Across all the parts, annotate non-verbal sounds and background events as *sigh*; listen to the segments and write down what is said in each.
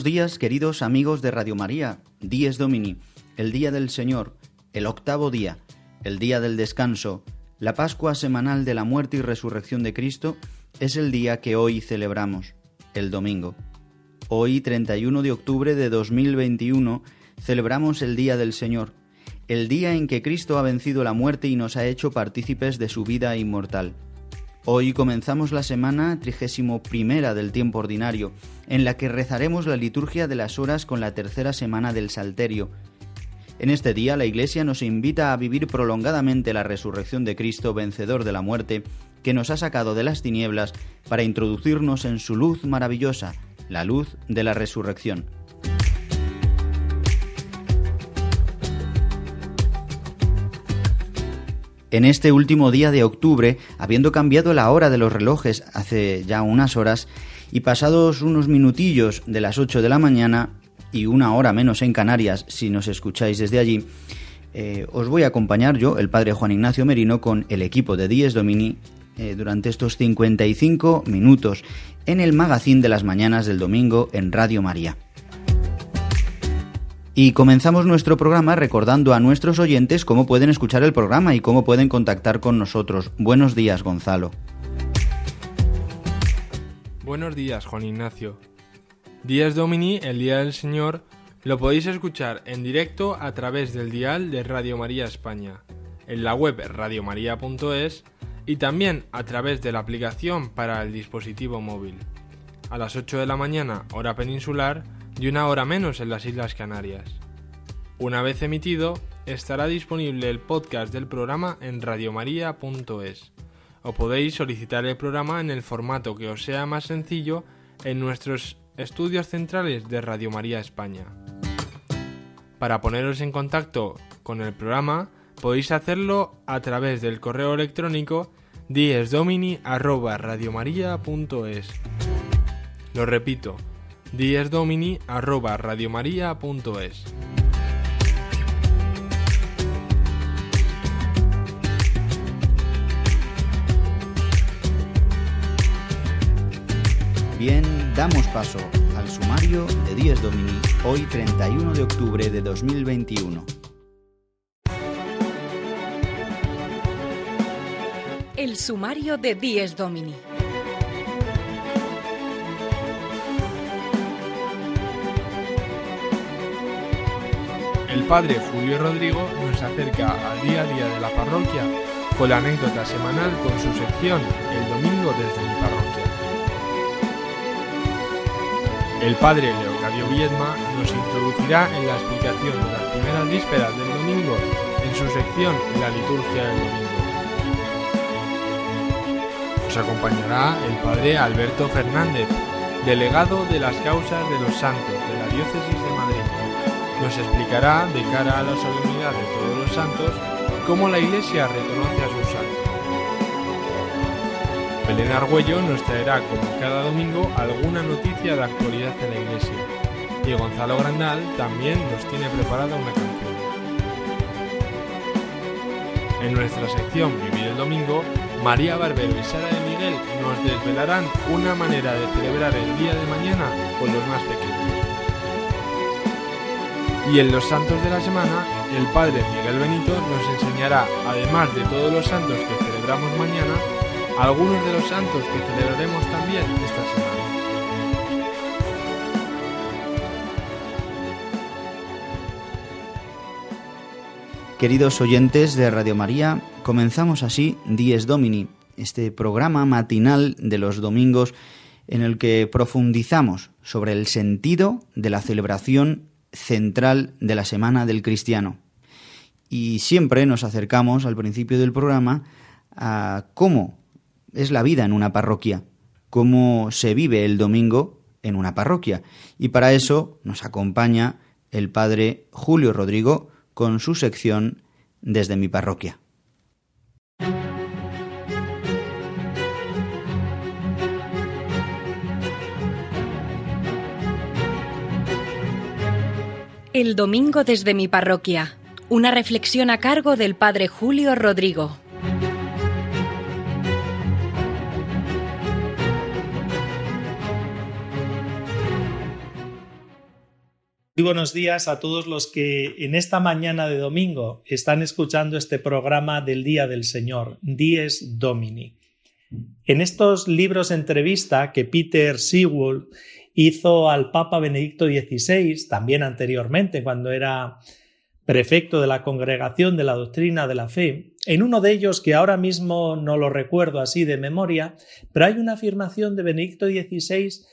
Buenos días, queridos amigos de Radio María. Dies Domini, el día del Señor, el octavo día, el día del descanso, la Pascua semanal de la muerte y resurrección de Cristo, es el día que hoy celebramos, el domingo. Hoy, 31 de octubre de 2021, celebramos el Día del Señor, el día en que Cristo ha vencido la muerte y nos ha hecho partícipes de su vida inmortal. Hoy comenzamos la semana trigésimo primera del tiempo ordinario, en la que rezaremos la liturgia de las horas con la tercera semana del Salterio. En este día la Iglesia nos invita a vivir prolongadamente la resurrección de Cristo, vencedor de la muerte, que nos ha sacado de las tinieblas para introducirnos en su luz maravillosa, la luz de la resurrección. En este último día de octubre, habiendo cambiado la hora de los relojes hace ya unas horas, y pasados unos minutillos de las 8 de la mañana, y una hora menos en Canarias, si nos escucháis desde allí, eh, os voy a acompañar yo, el padre Juan Ignacio Merino, con el equipo de Dies Domini eh, durante estos 55 minutos en el magazín de las mañanas del domingo en Radio María. Y comenzamos nuestro programa recordando a nuestros oyentes cómo pueden escuchar el programa y cómo pueden contactar con nosotros. Buenos días, Gonzalo. Buenos días, Juan Ignacio. Días Domini, el Día del Señor, lo podéis escuchar en directo a través del dial de Radio María España, en la web radiomaria.es y también a través de la aplicación para el dispositivo móvil. A las 8 de la mañana, hora peninsular, y una hora menos en las Islas Canarias. Una vez emitido, estará disponible el podcast del programa en radiomaria.es o podéis solicitar el programa en el formato que os sea más sencillo en nuestros estudios centrales de Radio María España. Para poneros en contacto con el programa, podéis hacerlo a través del correo electrónico diesdomini@radiomaria.es. Lo repito, diesdomini@radiomaria.es. Bien, damos paso al sumario de Dies Domini, hoy 31 de octubre de 2021. El sumario de Dies Domini. El padre Julio Rodrigo nos acerca al día a día de la parroquia con la anécdota semanal con su sección El domingo desde mi parroquia. El padre Leocadio Viedma nos introducirá en la explicación de las primeras vísperas del domingo en su sección La liturgia del domingo. Nos acompañará el padre Alberto Fernández, delegado de las causas de los santos de la diócesis de Madrid. Nos explicará, de cara a la solemnidad de todos los santos, cómo la Iglesia reconoce a sus santos. Belén Argüello nos traerá, como cada domingo, alguna noticia de actualidad en la Iglesia. Y Gonzalo Grandal también nos tiene preparada una canción. En nuestra sección Vivir el Domingo, María Barbero y Sara de Miguel nos desvelarán una manera de celebrar el día de mañana con los más pequeños. Y en los santos de la semana, el Padre Miguel Benito nos enseñará, además de todos los santos que celebramos mañana, algunos de los santos que celebraremos también esta semana. Queridos oyentes de Radio María, comenzamos así Dies Domini, este programa matinal de los domingos en el que profundizamos sobre el sentido de la celebración central de la Semana del Cristiano. Y siempre nos acercamos al principio del programa a cómo es la vida en una parroquia, cómo se vive el domingo en una parroquia. Y para eso nos acompaña el padre Julio Rodrigo con su sección desde mi parroquia. El domingo desde mi parroquia. Una reflexión a cargo del Padre Julio Rodrigo. Muy buenos días a todos los que en esta mañana de domingo están escuchando este programa del Día del Señor, Dies Domini. En estos libros entrevista que Peter Sewell hizo al Papa Benedicto XVI, también anteriormente, cuando era prefecto de la Congregación de la Doctrina de la Fe, en uno de ellos, que ahora mismo no lo recuerdo así de memoria, pero hay una afirmación de Benedicto XVI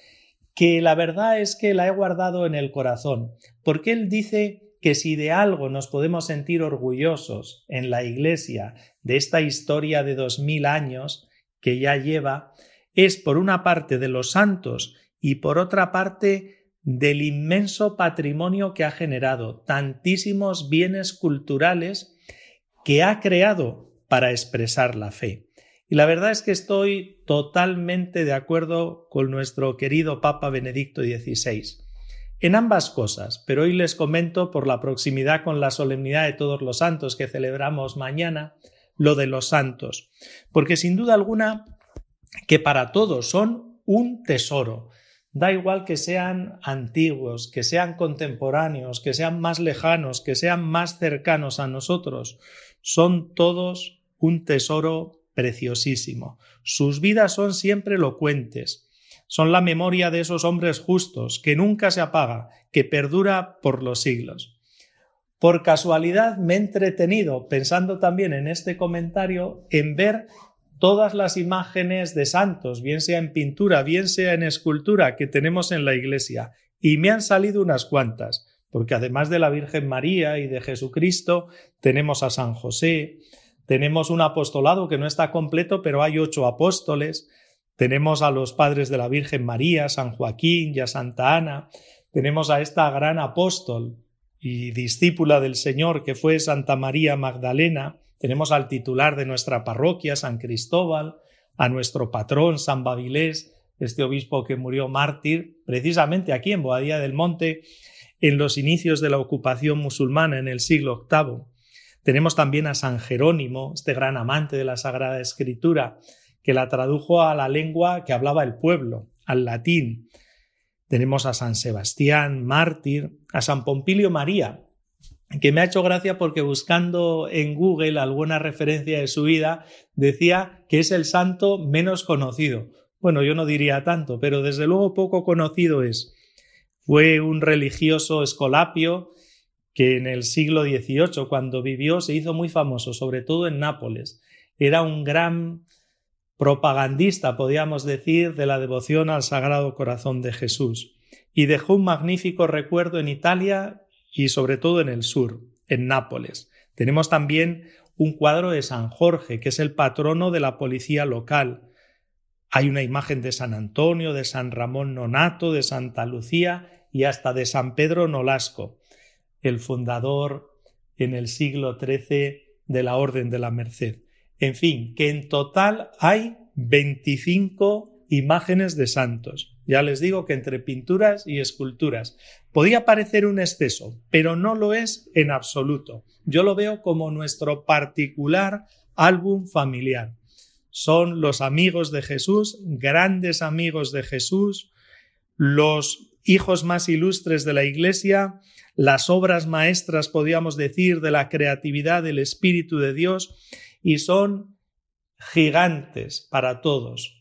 que la verdad es que la he guardado en el corazón, porque él dice que si de algo nos podemos sentir orgullosos en la Iglesia de esta historia de dos mil años que ya lleva, es por una parte de los santos y por otra parte del inmenso patrimonio que ha generado, tantísimos bienes culturales que ha creado para expresar la fe. Y la verdad es que estoy totalmente de acuerdo con nuestro querido Papa Benedicto XVI en ambas cosas, pero hoy les comento por la proximidad con la solemnidad de todos los santos que celebramos mañana, lo de los santos, porque sin duda alguna que para todos son un tesoro. Da igual que sean antiguos, que sean contemporáneos, que sean más lejanos, que sean más cercanos a nosotros, son todos un tesoro preciosísimo. Sus vidas son siempre elocuentes, son la memoria de esos hombres justos, que nunca se apaga, que perdura por los siglos. Por casualidad me he entretenido, pensando también en este comentario, en ver todas las imágenes de santos, bien sea en pintura, bien sea en escultura, que tenemos en la iglesia, y me han salido unas cuantas, porque además de la Virgen María y de Jesucristo, tenemos a San José, tenemos un apostolado que no está completo, pero hay ocho apóstoles. Tenemos a los padres de la Virgen María, San Joaquín y a Santa Ana. Tenemos a esta gran apóstol y discípula del Señor que fue Santa María Magdalena. Tenemos al titular de nuestra parroquia, San Cristóbal, a nuestro patrón, San Babilés, este obispo que murió mártir, precisamente aquí en Boadía del Monte, en los inicios de la ocupación musulmana en el siglo VIII. Tenemos también a San Jerónimo, este gran amante de la Sagrada Escritura, que la tradujo a la lengua que hablaba el pueblo, al latín. Tenemos a San Sebastián, mártir, a San Pompilio María, que me ha hecho gracia porque buscando en Google alguna referencia de su vida, decía que es el santo menos conocido. Bueno, yo no diría tanto, pero desde luego poco conocido es. Fue un religioso escolapio que en el siglo XVIII, cuando vivió, se hizo muy famoso, sobre todo en Nápoles. Era un gran propagandista, podríamos decir, de la devoción al Sagrado Corazón de Jesús, y dejó un magnífico recuerdo en Italia y sobre todo en el sur, en Nápoles. Tenemos también un cuadro de San Jorge, que es el patrono de la policía local. Hay una imagen de San Antonio, de San Ramón Nonato, de Santa Lucía y hasta de San Pedro Nolasco el fundador en el siglo XIII de la Orden de la Merced. En fin, que en total hay 25 imágenes de santos. Ya les digo que entre pinturas y esculturas podía parecer un exceso, pero no lo es en absoluto. Yo lo veo como nuestro particular álbum familiar. Son los amigos de Jesús, grandes amigos de Jesús, los hijos más ilustres de la Iglesia, las obras maestras, podríamos decir, de la creatividad del Espíritu de Dios y son gigantes para todos,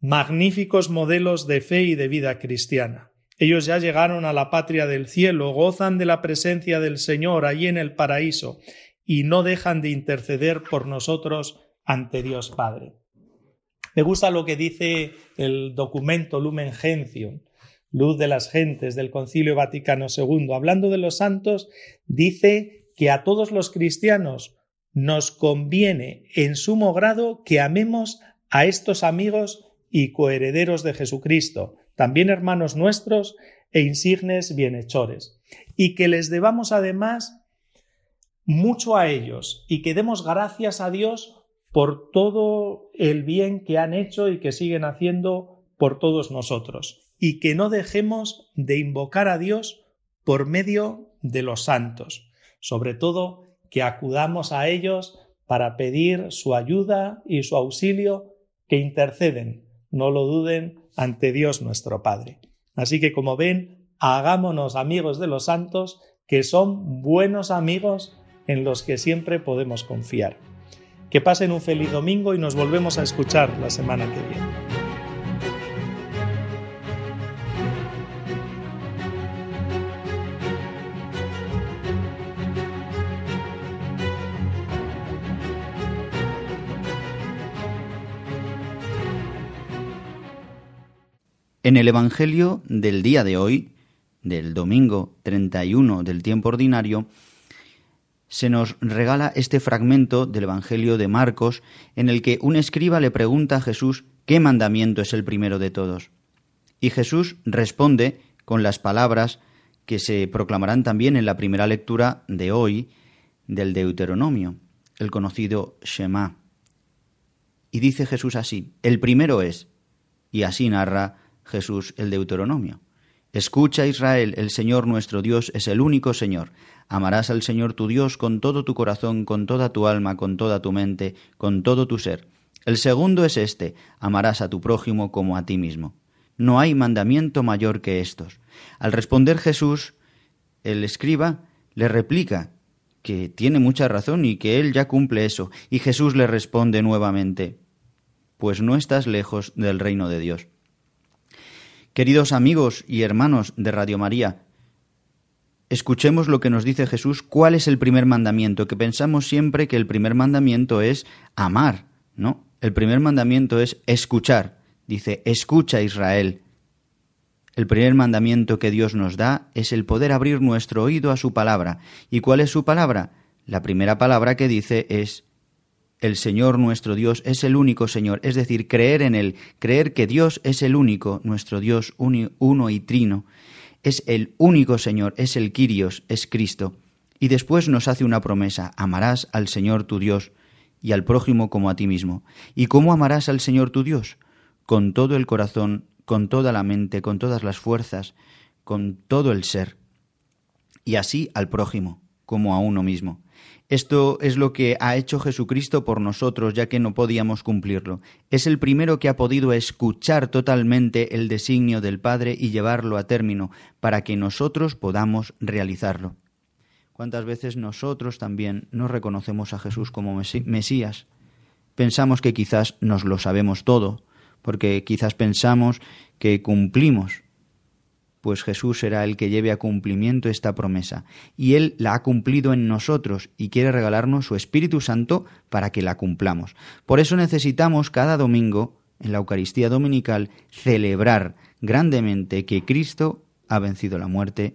magníficos modelos de fe y de vida cristiana. Ellos ya llegaron a la patria del cielo, gozan de la presencia del Señor allí en el paraíso y no dejan de interceder por nosotros ante Dios Padre. Me gusta lo que dice el documento Lumen Gentium, Luz de las Gentes del Concilio Vaticano II. Hablando de los santos, dice que a todos los cristianos nos conviene en sumo grado que amemos a estos amigos y coherederos de Jesucristo, también hermanos nuestros e insignes bienhechores, y que les debamos además mucho a ellos y que demos gracias a Dios por todo el bien que han hecho y que siguen haciendo por todos nosotros, y que no dejemos de invocar a Dios por medio de los santos, sobre todo que acudamos a ellos para pedir su ayuda y su auxilio, que interceden, no lo duden, ante Dios nuestro Padre. Así que como ven, hagámonos amigos de los santos, que son buenos amigos en los que siempre podemos confiar. Que pasen un feliz domingo y nos volvemos a escuchar la semana que viene. En el Evangelio del día de hoy, del domingo 31 del tiempo ordinario, se nos regala este fragmento del Evangelio de Marcos en el que un escriba le pregunta a Jesús qué mandamiento es el primero de todos. Y Jesús responde con las palabras que se proclamarán también en la primera lectura de hoy del Deuteronomio, el conocido Shema. Y dice Jesús así, el primero es, y así narra Jesús el Deuteronomio. Escucha Israel, el Señor nuestro Dios es el único Señor. Amarás al Señor tu Dios con todo tu corazón, con toda tu alma, con toda tu mente, con todo tu ser. El segundo es este, amarás a tu prójimo como a ti mismo. No hay mandamiento mayor que estos. Al responder Jesús, el escriba le replica que tiene mucha razón y que él ya cumple eso, y Jesús le responde nuevamente, pues no estás lejos del reino de Dios. Queridos amigos y hermanos de Radio María, escuchemos lo que nos dice Jesús, cuál es el primer mandamiento, que pensamos siempre que el primer mandamiento es amar, ¿no? El primer mandamiento es escuchar. Dice, escucha Israel. El primer mandamiento que Dios nos da es el poder abrir nuestro oído a su palabra. ¿Y cuál es su palabra? La primera palabra que dice es el Señor nuestro Dios es el único Señor, es decir, creer en Él, creer que Dios es el único, nuestro Dios uno y trino, es el único Señor, es el Quirios, es Cristo. Y después nos hace una promesa, amarás al Señor tu Dios y al prójimo como a ti mismo. ¿Y cómo amarás al Señor tu Dios? Con todo el corazón, con toda la mente, con todas las fuerzas, con todo el ser. Y así al prójimo, como a uno mismo. Esto es lo que ha hecho Jesucristo por nosotros, ya que no podíamos cumplirlo. Es el primero que ha podido escuchar totalmente el designio del Padre y llevarlo a término, para que nosotros podamos realizarlo. ¿Cuántas veces nosotros también no reconocemos a Jesús como Mesías? Pensamos que quizás nos lo sabemos todo, porque quizás pensamos que cumplimos, pues Jesús será el que lleve a cumplimiento esta promesa, y Él la ha cumplido en nosotros y quiere regalarnos su Espíritu Santo para que la cumplamos. Por eso necesitamos cada domingo, en la Eucaristía Dominical, celebrar grandemente que Cristo ha vencido la muerte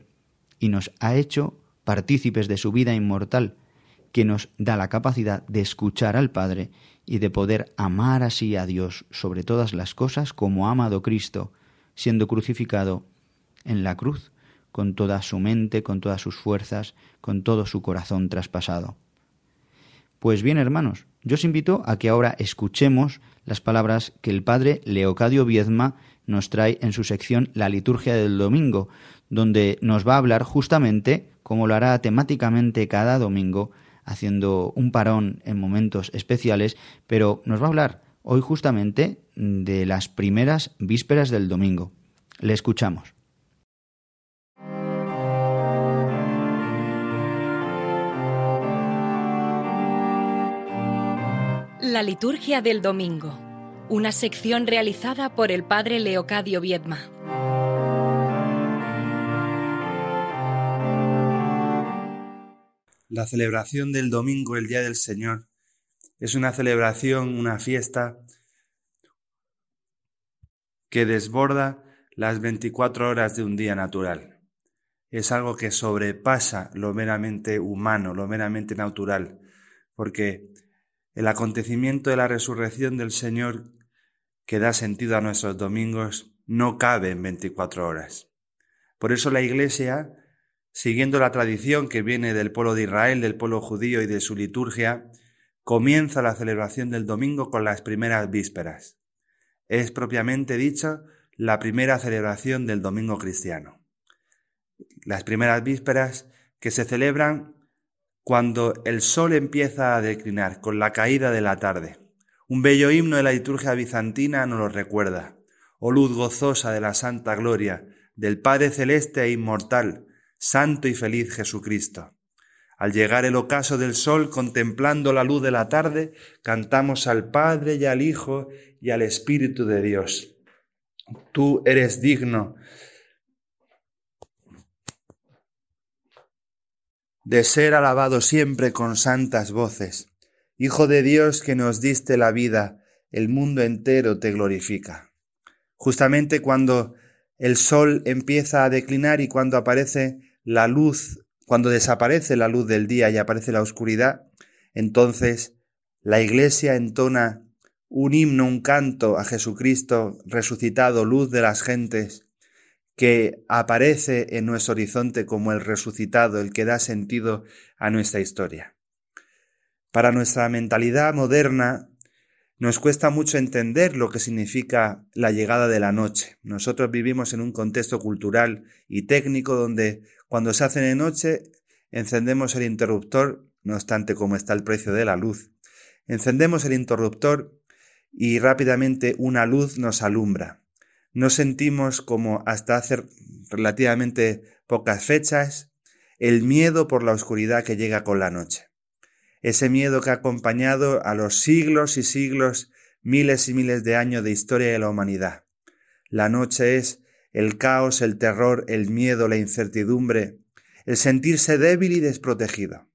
y nos ha hecho partícipes de su vida inmortal, que nos da la capacidad de escuchar al Padre y de poder amar así a Dios sobre todas las cosas como ha amado Cristo, siendo crucificado en la cruz, con toda su mente, con todas sus fuerzas, con todo su corazón traspasado. Pues bien, hermanos, yo os invito a que ahora escuchemos las palabras que el padre Leocadio Viezma nos trae en su sección La liturgia del domingo, donde nos va a hablar justamente, como lo hará temáticamente cada domingo, haciendo un parón en momentos especiales, pero nos va a hablar hoy justamente de las primeras vísperas del domingo. Le escuchamos. La liturgia del domingo, una sección realizada por el padre Leocadio Viedma. La celebración del domingo, el Día del Señor, es una celebración, una fiesta, que desborda las 24 horas de un día natural. Es algo que sobrepasa lo meramente humano, lo meramente natural, porque el acontecimiento de la resurrección del Señor que da sentido a nuestros domingos no cabe en 24 horas. Por eso la Iglesia, siguiendo la tradición que viene del pueblo de Israel, del pueblo judío y de su liturgia, comienza la celebración del domingo con las primeras vísperas. Es propiamente dicho la primera celebración del domingo cristiano. Las primeras vísperas que se celebran cuando el sol empieza a declinar, con la caída de la tarde. Un bello himno de la liturgia bizantina nos lo recuerda. Oh luz gozosa de la santa gloria, del Padre celeste e inmortal, santo y feliz Jesucristo. Al llegar el ocaso del sol, contemplando la luz de la tarde, cantamos al Padre y al Hijo y al Espíritu de Dios. Tú eres digno de ser alabado siempre con santas voces. Hijo de Dios que nos diste la vida, el mundo entero te glorifica. Justamente cuando el sol empieza a declinar y cuando aparece la luz cuando desaparece la luz del día y aparece la oscuridad, entonces la Iglesia entona un himno, un canto a Jesucristo resucitado, luz de las gentes, que aparece en nuestro horizonte como el resucitado, el que da sentido a nuestra historia. Para nuestra mentalidad moderna, nos cuesta mucho entender lo que significa la llegada de la noche. Nosotros vivimos en un contexto cultural y técnico donde cuando se hace de noche encendemos el interruptor, no obstante como está el precio de la luz. Encendemos el interruptor y rápidamente una luz nos alumbra. No sentimos como hasta hace relativamente pocas fechas el miedo por la oscuridad que llega con la noche ese miedo que ha acompañado a los siglos y siglos, miles y miles de años de historia de la humanidad. La noche es el caos, el terror, el miedo, la incertidumbre, el sentirse débil y desprotegido.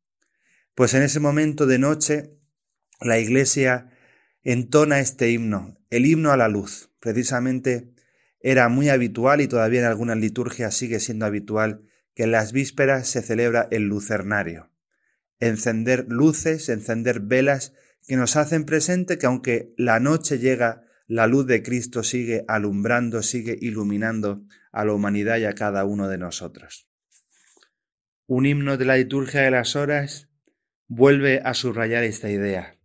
Pues en ese momento de noche, la Iglesia entona este himno, el himno a la luz. Precisamente era muy habitual y todavía en algunas liturgias sigue siendo habitual que en las vísperas se celebra el lucernario encender luces, encender velas que nos hacen presente que aunque la noche llega, la luz de Cristo sigue alumbrando, sigue iluminando a la humanidad y a cada uno de nosotros. Un himno de la liturgia de las horas vuelve a subrayar esta idea.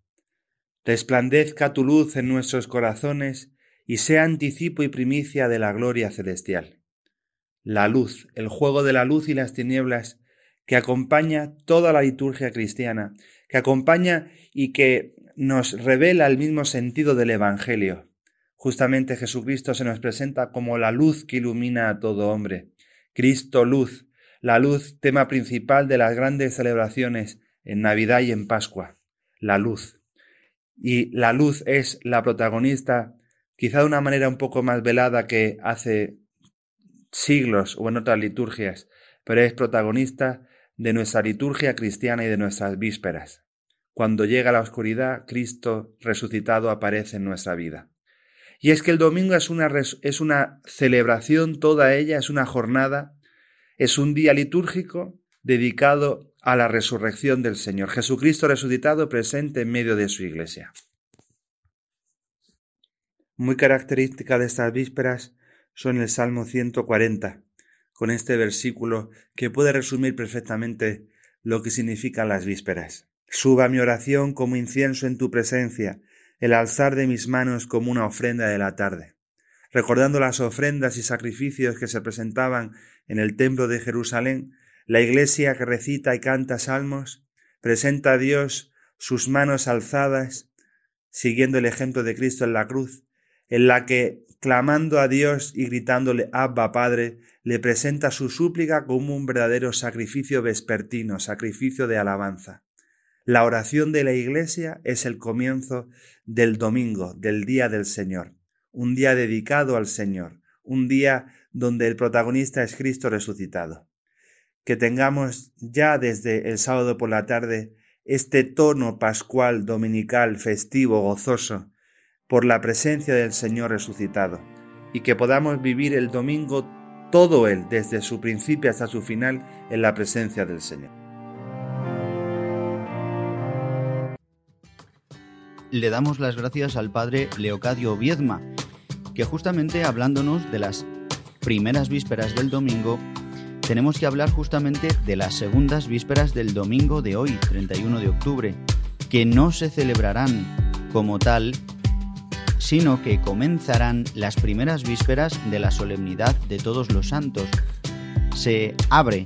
Resplandezca tu luz en nuestros corazones y sea anticipo y primicia de la gloria celestial. La luz, el juego de la luz y las tinieblas que acompaña toda la liturgia cristiana, que acompaña y que nos revela el mismo sentido del Evangelio. Justamente Jesucristo se nos presenta como la luz que ilumina a todo hombre. Cristo luz, la luz tema principal de las grandes celebraciones en Navidad y en Pascua, la luz. Y la luz es la protagonista, quizá de una manera un poco más velada que hace siglos o en otras liturgias, pero es protagonista de nuestra liturgia cristiana y de nuestras vísperas. Cuando llega la oscuridad, Cristo resucitado aparece en nuestra vida. Y es que el domingo es una, es una celebración, toda ella es una jornada, es un día litúrgico dedicado a la resurrección del Señor. Jesucristo resucitado presente en medio de su iglesia. Muy característica de estas vísperas son el Salmo 140, con este versículo que puede resumir perfectamente lo que significan las vísperas. Suba mi oración como incienso en tu presencia, el alzar de mis manos como una ofrenda de la tarde. Recordando las ofrendas y sacrificios que se presentaban en el templo de Jerusalén, la iglesia que recita y canta salmos presenta a Dios sus manos alzadas, siguiendo el ejemplo de Cristo en la cruz, en la que, clamando a Dios y gritándole Abba Padre, le presenta su súplica como un verdadero sacrificio vespertino, sacrificio de alabanza. La oración de la Iglesia es el comienzo del domingo, del día del Señor, un día dedicado al Señor, un día donde el protagonista es Cristo resucitado. Que tengamos ya desde el sábado por la tarde este tono pascual, dominical, festivo, gozoso, por la presencia del Señor resucitado y que podamos vivir el domingo todo él, desde su principio hasta su final, en la presencia del Señor. Le damos las gracias al Padre Leocadio Viedma, que justamente hablándonos de las primeras vísperas del domingo, tenemos que hablar justamente de las segundas vísperas del domingo de hoy, 31 de octubre, que no se celebrarán como tal, sino que comenzarán las primeras vísperas de la solemnidad de todos los santos. Se abre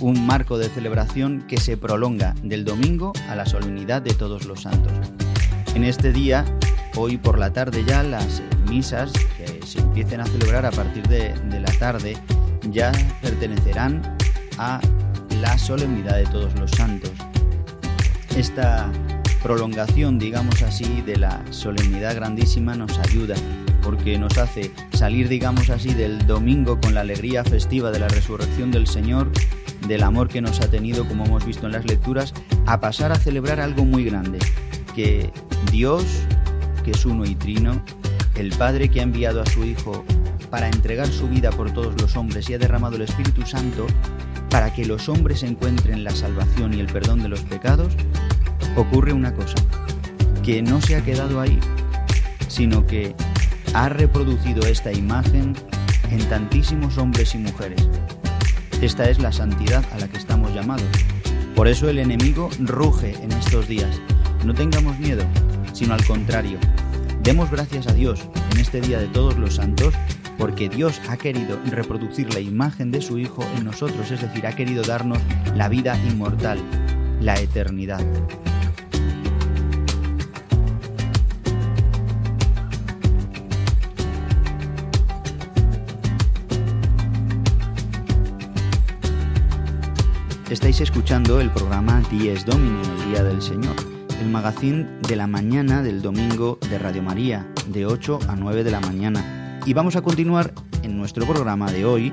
un marco de celebración que se prolonga del domingo a la solemnidad de todos los santos. En este día, hoy por la tarde ya, las misas que se empiecen a celebrar a partir de, la tarde ya pertenecerán a la solemnidad de todos los santos. Esta prolongación, digamos así, de la solemnidad grandísima nos ayuda porque nos hace salir, digamos así, del domingo con la alegría festiva de la resurrección del Señor, del amor que nos ha tenido, como hemos visto en las lecturas, a pasar a celebrar algo muy grande, que Dios, que es uno y trino, el Padre que ha enviado a su Hijo para entregar su vida por todos los hombres y ha derramado el Espíritu Santo para que los hombres encuentren la salvación y el perdón de los pecados, ocurre una cosa, que no se ha quedado ahí, sino que ha reproducido esta imagen en tantísimos hombres y mujeres. Esta es la santidad a la que estamos llamados. Por eso el enemigo ruge en estos días. No tengamos miedo, sino al contrario. Demos gracias a Dios en este día de todos los santos porque Dios ha querido reproducir la imagen de su Hijo en nosotros, es decir, ha querido darnos la vida inmortal, la eternidad. Estáis escuchando el programa Dies Domini, el Día del Señor, el magazín de la mañana del domingo de Radio María, de 8 a 9 de la mañana. Y vamos a continuar en nuestro programa de hoy.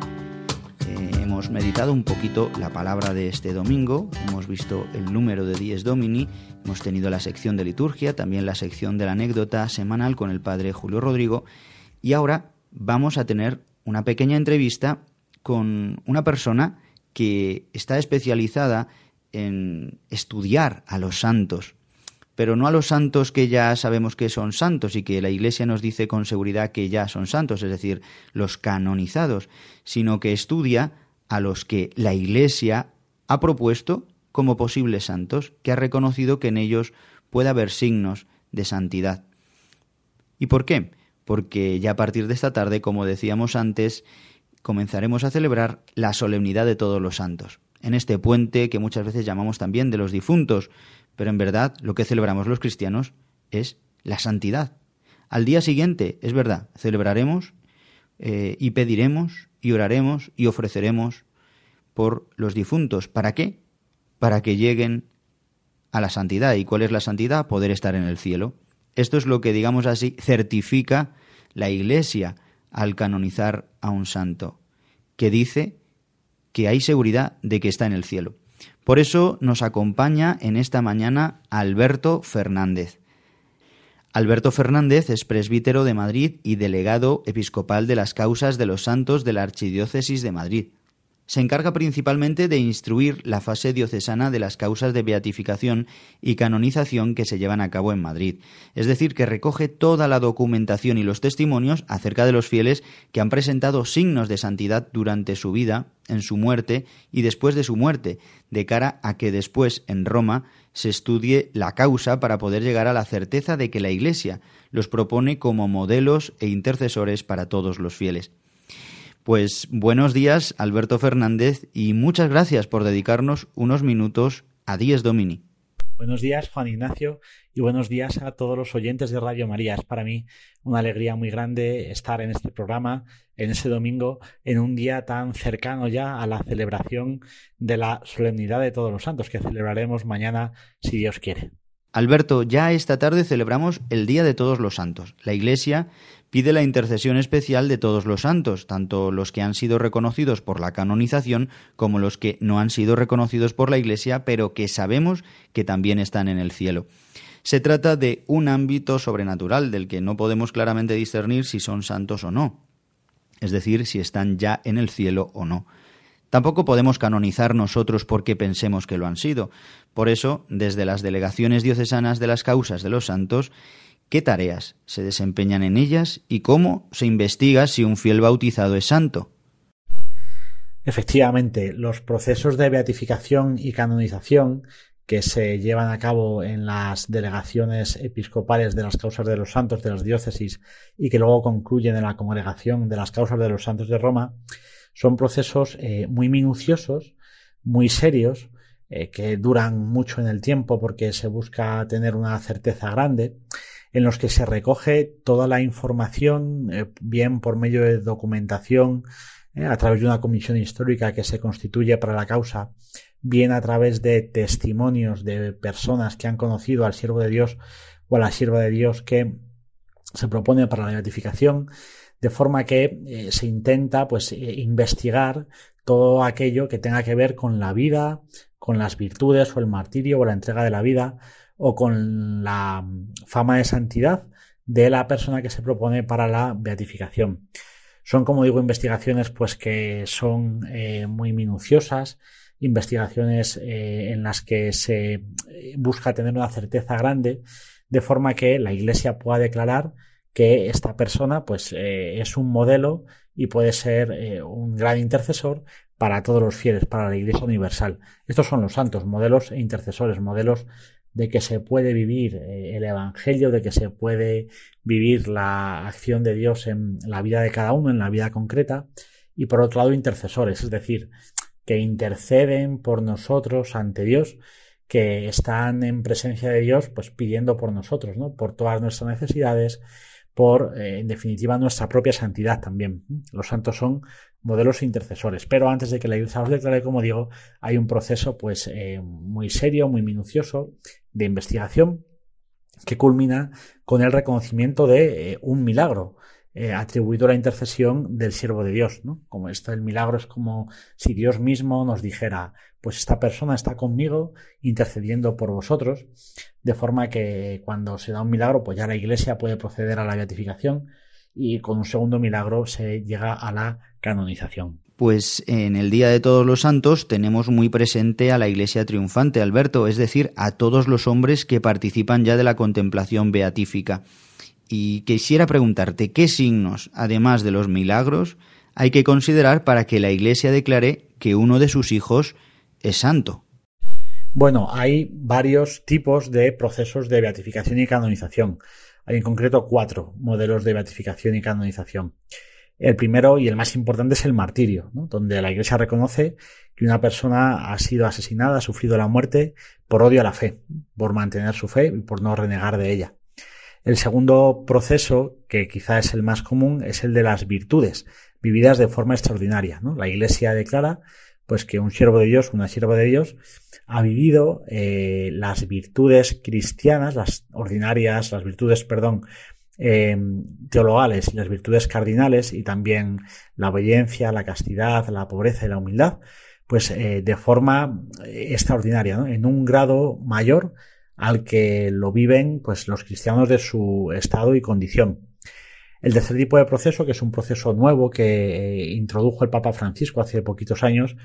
Eh, hemos meditado un poquito la palabra de este domingo, hemos visto el número de Dies Domini, hemos tenido la sección de liturgia, también la sección de la anécdota semanal con el padre Julio Rodrigo, y ahora vamos a tener una pequeña entrevista con una persona que está especializada en estudiar a los santos, pero no a los santos que ya sabemos que son santos y que la Iglesia nos dice con seguridad que ya son santos, es decir, los canonizados, sino que estudia a los que la Iglesia ha propuesto como posibles santos, que ha reconocido que en ellos puede haber signos de santidad. ¿Y por qué? Porque ya a partir de esta tarde, como decíamos antes, comenzaremos a celebrar la solemnidad de todos los santos, en este puente que muchas veces llamamos también de los difuntos, pero en verdad lo que celebramos los cristianos es la santidad. Al día siguiente, es verdad, celebraremos eh, y pediremos y oraremos y ofreceremos por los difuntos. ¿Para qué? Para que lleguen a la santidad. ¿Y cuál es la santidad? Poder estar en el cielo. Esto es lo que, digamos así, certifica la Iglesia al canonizar a un santo, que dice que hay seguridad de que está en el cielo. Por eso nos acompaña en esta mañana Alberto Fernández. Alberto Fernández es presbítero de Madrid y delegado episcopal de las causas de los santos de la Archidiócesis de Madrid se encarga principalmente de instruir la fase diocesana de las causas de beatificación y canonización que se llevan a cabo en Madrid, es decir, que recoge toda la documentación y los testimonios acerca de los fieles que han presentado signos de santidad durante su vida, en su muerte y después de su muerte, de cara a que después en Roma se estudie la causa para poder llegar a la certeza de que la Iglesia los propone como modelos e intercesores para todos los fieles. Pues buenos días, Alberto Fernández, y muchas gracias por dedicarnos unos minutos a Dies Domini. Buenos días, Juan Ignacio, y buenos días a todos los oyentes de Radio María. Es para mí una alegría muy grande estar en este programa, en ese domingo, en un día tan cercano ya a la celebración de la solemnidad de todos los santos, que celebraremos mañana, si Dios quiere. Alberto, ya esta tarde celebramos el Día de Todos los Santos. La Iglesia pide la intercesión especial de todos los santos, tanto los que han sido reconocidos por la canonización como los que no han sido reconocidos por la Iglesia, pero que sabemos que también están en el cielo. Se trata de un ámbito sobrenatural del que no podemos claramente discernir si son santos o no. es decir, si están ya en el cielo o no. Tampoco podemos canonizar nosotros porque pensemos que lo han sido. Por eso, desde las delegaciones diocesanas de las causas de los santos, ¿qué tareas se desempeñan en ellas y cómo se investiga si un fiel bautizado es santo? Efectivamente, los procesos de beatificación y canonización que se llevan a cabo en las delegaciones episcopales de las causas de los santos de las diócesis y que luego concluyen en la congregación de las causas de los santos de Roma, son procesos eh, muy minuciosos, muy serios, eh, que duran mucho en el tiempo porque se busca tener una certeza grande, en los que se recoge toda la información, eh, bien por medio de documentación, a través de una comisión histórica que se constituye para la causa, bien a través de testimonios de personas que han conocido al siervo de Dios o a la sierva de Dios que se propone para la beatificación, de forma que eh, se intenta pues eh, investigar todo aquello que tenga que ver con la vida, con las virtudes o el martirio o la entrega de la vida o con la fama de santidad de la persona que se propone para la beatificación. Son, como digo, investigaciones pues que son eh, muy minuciosas, investigaciones en las que se busca tener una certeza grande, de forma que la Iglesia pueda declarar que esta persona pues eh, es un modelo y puede ser eh, un gran intercesor para todos los fieles, para la Iglesia Universal. Estos son los santos, modelos e intercesores, modelos de que se puede vivir eh, el Evangelio, de que se puede vivir la acción de Dios en la vida de cada uno, en la vida concreta, y por otro lado intercesores, es decir, que interceden por nosotros ante Dios, que están en presencia de Dios, pues pidiendo por nosotros, ¿no? Por todas nuestras necesidades, por, eh, en definitiva, nuestra propia santidad también. Los santos son modelos intercesores. Pero antes de que la Iglesia los declare, como digo, hay un proceso pues eh, muy serio, muy minucioso de investigación que culmina con el reconocimiento de eh, un milagro. Eh, atribuido la intercesión del siervo de Dios, ¿no? Como esto, el milagro es como si Dios mismo nos dijera, pues esta persona está conmigo intercediendo por vosotros, de forma que cuando se da un milagro, pues ya la iglesia puede proceder a la beatificación y con un segundo milagro se llega a la canonización. Pues en el Día de Todos los Santos tenemos muy presente a la Iglesia triunfante, Alberto, es decir, a todos los hombres que participan ya de la contemplación beatífica. Y quisiera preguntarte qué signos, además de los milagros, hay que considerar para que la Iglesia declare que uno de sus hijos es santo. Bueno, hay varios tipos de procesos de beatificación y canonización. Hay en concreto cuatro modelos de beatificación y canonización. El primero y el más importante es el martirio, donde la Iglesia reconoce que una persona ha sido asesinada, ha sufrido la muerte por odio a la fe, por mantener su fe y por no renegar de ella. El segundo proceso, que quizá es el más común, es el de las virtudes, vividas de forma extraordinaria. La Iglesia declara pues que un siervo de Dios, una sierva de Dios, ha vivido eh, las virtudes cristianas, las ordinarias, las virtudes, perdón, em, teologales las virtudes cardinales y también la obediencia, la castidad, la pobreza y la humildad, pues eh, de forma eh, extraordinaria, en un grado mayor al que lo viven pues los cristianos de su estado y condición. El tercer tipo de proceso, que es un proceso nuevo que eh, introdujo el Papa Francisco hace poquitos años,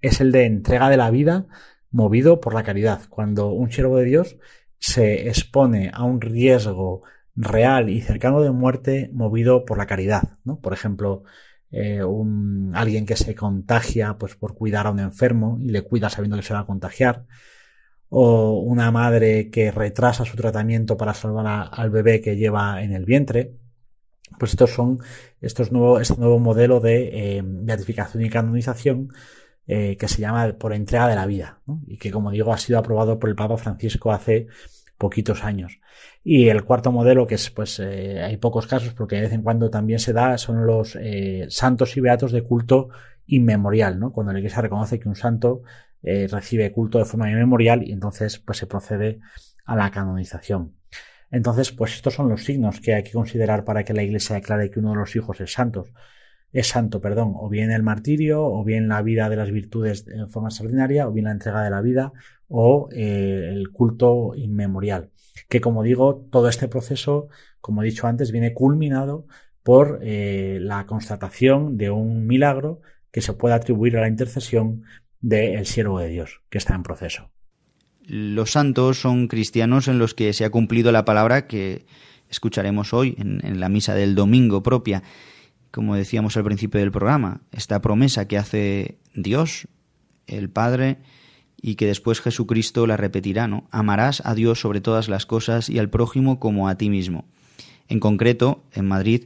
es el de entrega de la vida movido por la caridad. Cuando un siervo de Dios se expone a un riesgo real y cercano de muerte movido por la caridad. ¿no? Por ejemplo, eh, un, alguien que se contagia pues, por cuidar a un enfermo y le cuida sabiendo que se va a contagiar o una madre que retrasa su tratamiento para salvar al bebé que lleva en el vientre. Pues estos son estos nuevo, este nuevo modelo de eh, beatificación y canonización eh, que se llama por entrega de la vida y que como digo ha sido aprobado por el Papa Francisco hace poquitos años. Y el cuarto modelo, que es, pues, eh, hay pocos casos, porque de vez en cuando también se da, son los santos y beatos de culto inmemorial, ¿no? Cuando la Iglesia reconoce que un santo eh, recibe culto de forma inmemorial y entonces pues se procede a la canonización. Entonces, pues estos son los signos que hay que considerar para que la Iglesia declare que uno de los hijos es santo. Es santo, perdón, o bien el martirio, o bien la vida de las virtudes en forma extraordinaria, o bien la entrega de la vida, o eh, el culto inmemorial. Que como digo, todo este proceso, como he dicho antes, viene culminado por eh, la constatación de un milagro que se puede atribuir a la intercesión del siervo de Dios, que está en proceso. Los santos son cristianos en los que se ha cumplido la palabra que escucharemos hoy en, la misa del domingo propia. Como decíamos al principio del programa, esta promesa que hace Dios, el Padre, y que después Jesucristo la repetirá, ¿no? Amarás a Dios sobre todas las cosas y al prójimo como a ti mismo. En concreto, en Madrid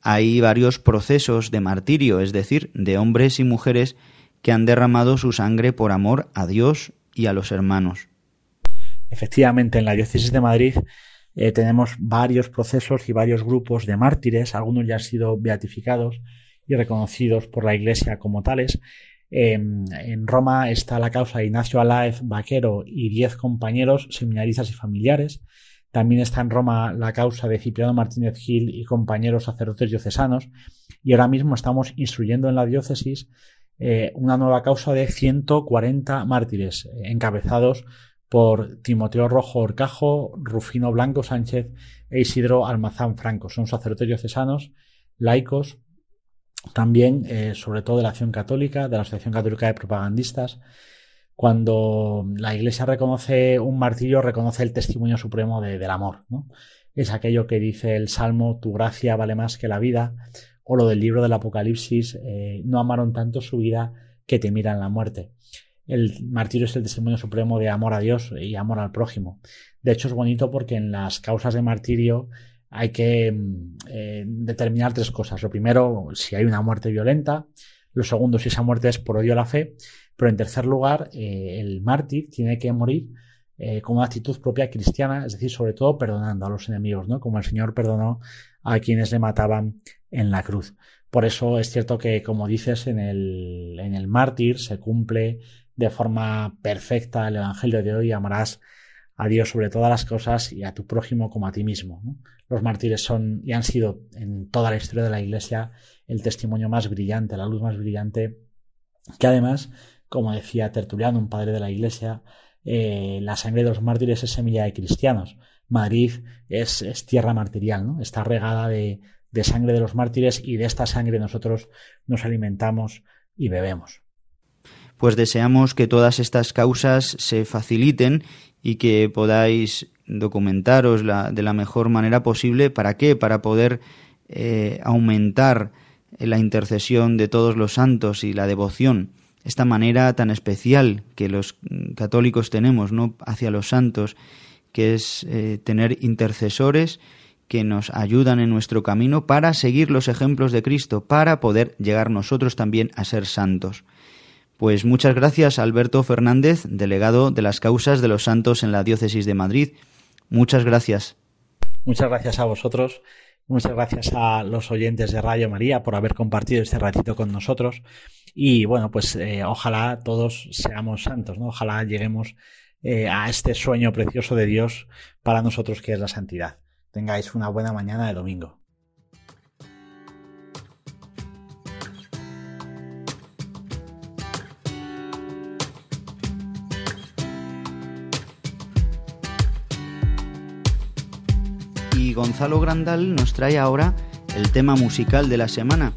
hay varios procesos de martirio, es decir, de hombres y mujeres que han derramado su sangre por amor a Dios y a los hermanos. Efectivamente, en la diócesis de Madrid eh, tenemos varios procesos y varios grupos de mártires, algunos ya han sido beatificados y reconocidos por la Iglesia como tales. En Roma está la causa de Ignacio Aláez Vaquero y diez compañeros, seminaristas y familiares. También está en Roma la causa de Cipriano Martínez Gil y compañeros sacerdotes diocesanos. Y ahora mismo estamos instruyendo en la diócesis eh, una nueva causa de 140 mártires, encabezados por Timoteo Rojo Orcajo, Rufino Blanco Sánchez e Isidro Almazán Franco. Son sacerdotes diocesanos, laicos, también, eh, sobre todo de la Acción Católica, de la Asociación Católica de Propagandistas, cuando la Iglesia reconoce un martirio, reconoce el testimonio supremo del amor. ¿no? Es aquello que dice el Salmo, tu gracia vale más que la vida, o lo del libro del Apocalipsis, eh, no amaron tanto su vida que te miran la muerte. El martirio es el testimonio supremo de amor a Dios y amor al prójimo. De hecho, es bonito porque en las causas de martirio hay que mm, eh, determinar tres cosas. Lo primero, si hay una muerte violenta. Lo segundo, si esa muerte es por odio a la fe. Pero en tercer lugar, eh, el mártir tiene que morir con una actitud propia cristiana, es decir, sobre todo perdonando a los enemigos, ¿no? Como el Señor perdonó a quienes le mataban en la cruz. Por eso es cierto que, como dices, en el, en el mártir se cumple de forma perfecta el Evangelio de hoy, amarás a Dios sobre todas las cosas y a tu prójimo como a ti mismo. Los mártires son y han sido en toda la historia de la Iglesia el testimonio más brillante, la luz más brillante, que además como decía Tertuliano, un padre de la Iglesia, eh, la sangre de los mártires es semilla de cristianos. Madrid es, tierra martirial, ¿no? Está regada de, de sangre de los mártires y de esta sangre nosotros nos alimentamos y bebemos. Pues deseamos que todas estas causas se faciliten y que podáis documentaros de la mejor manera posible. ¿Para qué? Para poder eh, aumentar la intercesión de todos los santos y la devoción esta manera tan especial que los católicos tenemos ¿no? hacia los santos, que es eh, tener intercesores que nos ayudan en nuestro camino para seguir los ejemplos de Cristo, para poder llegar nosotros también a ser santos. Pues muchas gracias Alberto Fernández, delegado de las causas de los santos en la diócesis de Madrid. Muchas gracias. Muchas gracias a vosotros. Muchas gracias a los oyentes de Radio María por haber compartido este ratito con nosotros. Y bueno, pues eh, ojalá todos seamos santos, ¿no? Ojalá lleguemos eh, a este sueño precioso de Dios para nosotros que es la santidad. Tengáis una buena mañana de domingo. Y Gonzalo Grandal nos trae ahora el tema musical de la semana.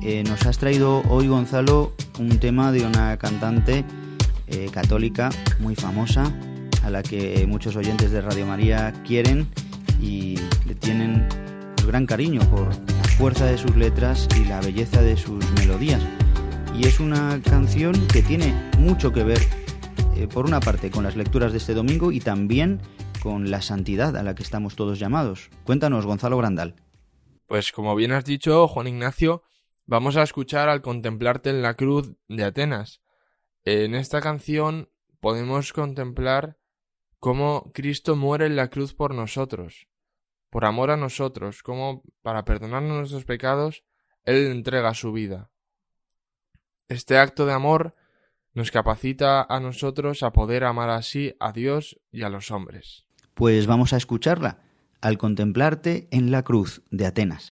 Eh, nos has traído hoy, Gonzalo, un tema de una cantante eh, católica muy famosa, a la que muchos oyentes de Radio María quieren y le tienen gran cariño por la fuerza de sus letras y la belleza de sus melodías. Y es una canción que tiene mucho que ver, eh, por una parte, con las lecturas de este domingo y también con la santidad a la que estamos todos llamados. Cuéntanos, Gonzalo Grandal. Pues como bien has dicho, Juan Ignacio, Vamos a escuchar al contemplarte en la cruz de Atenas. En esta canción podemos contemplar cómo Cristo muere en la cruz por nosotros, por amor a nosotros, cómo para perdonarnos nuestros pecados, Él entrega su vida. Este acto de amor nos capacita a nosotros a poder amar así a Dios y a los hombres. Pues vamos a escucharla, al contemplarte en la cruz de Atenas.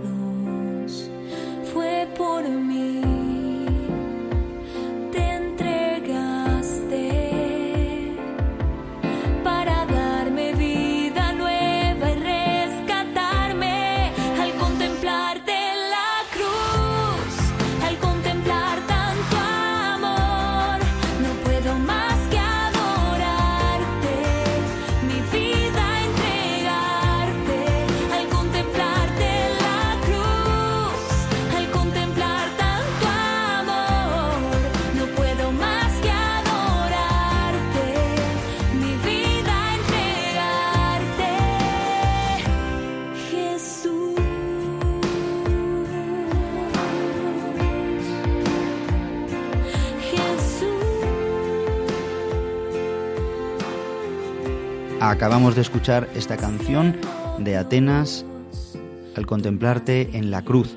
Acabamos de escuchar esta canción de Atenas al contemplarte en la cruz.